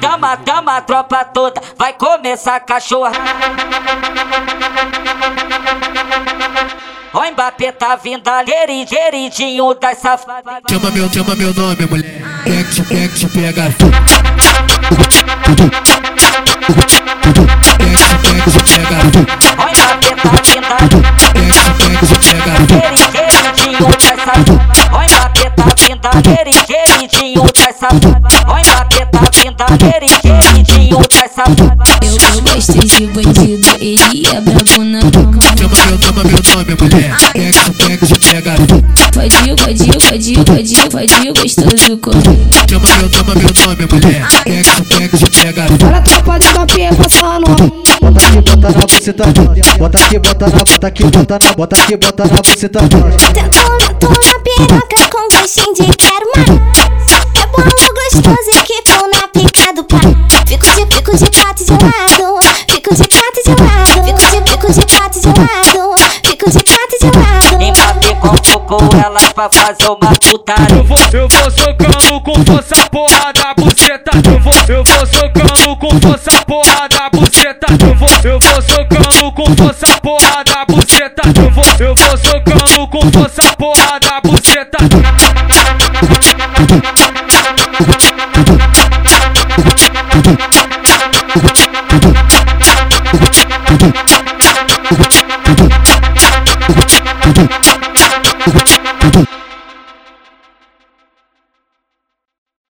Chama, chama a tropa toda, vai começar a cachorra. O Mbappé tá vindo ali, geridinho das safadas. Chama meu, chama meu nome, mulher. É que pega. Tá geridinho das safadas. Tá. Eu, eu gosto de bandido, ele é brabo na cama. Chama meu, chama meu nome, mulher. É que pega. Pode, pode, pode, pode, pode, gostoso como. Chama meu, chama meu nome, mulher. É que pega. Olha a tropa de Mbappé passando. Bota aqui, bota na buceta, bota aqui, bota na, bota aqui, bota na, bota aqui, bota na buceta. Tô na piroca com gostinho de Fico de, fico de lado, fico de quatro de lado, fico de, fico de quatro de lado, fico de quatro de lado. Mbappé convocou elas pra fazer uma putaria. Eu vou, eu vou socando com força porra da buceta. Eu vou, eu vou socando com força porra da buceta. Eu vou, eu vou socando com força porra da buceta. Eu vou, eu vou socando com força porra da buceta. Boom.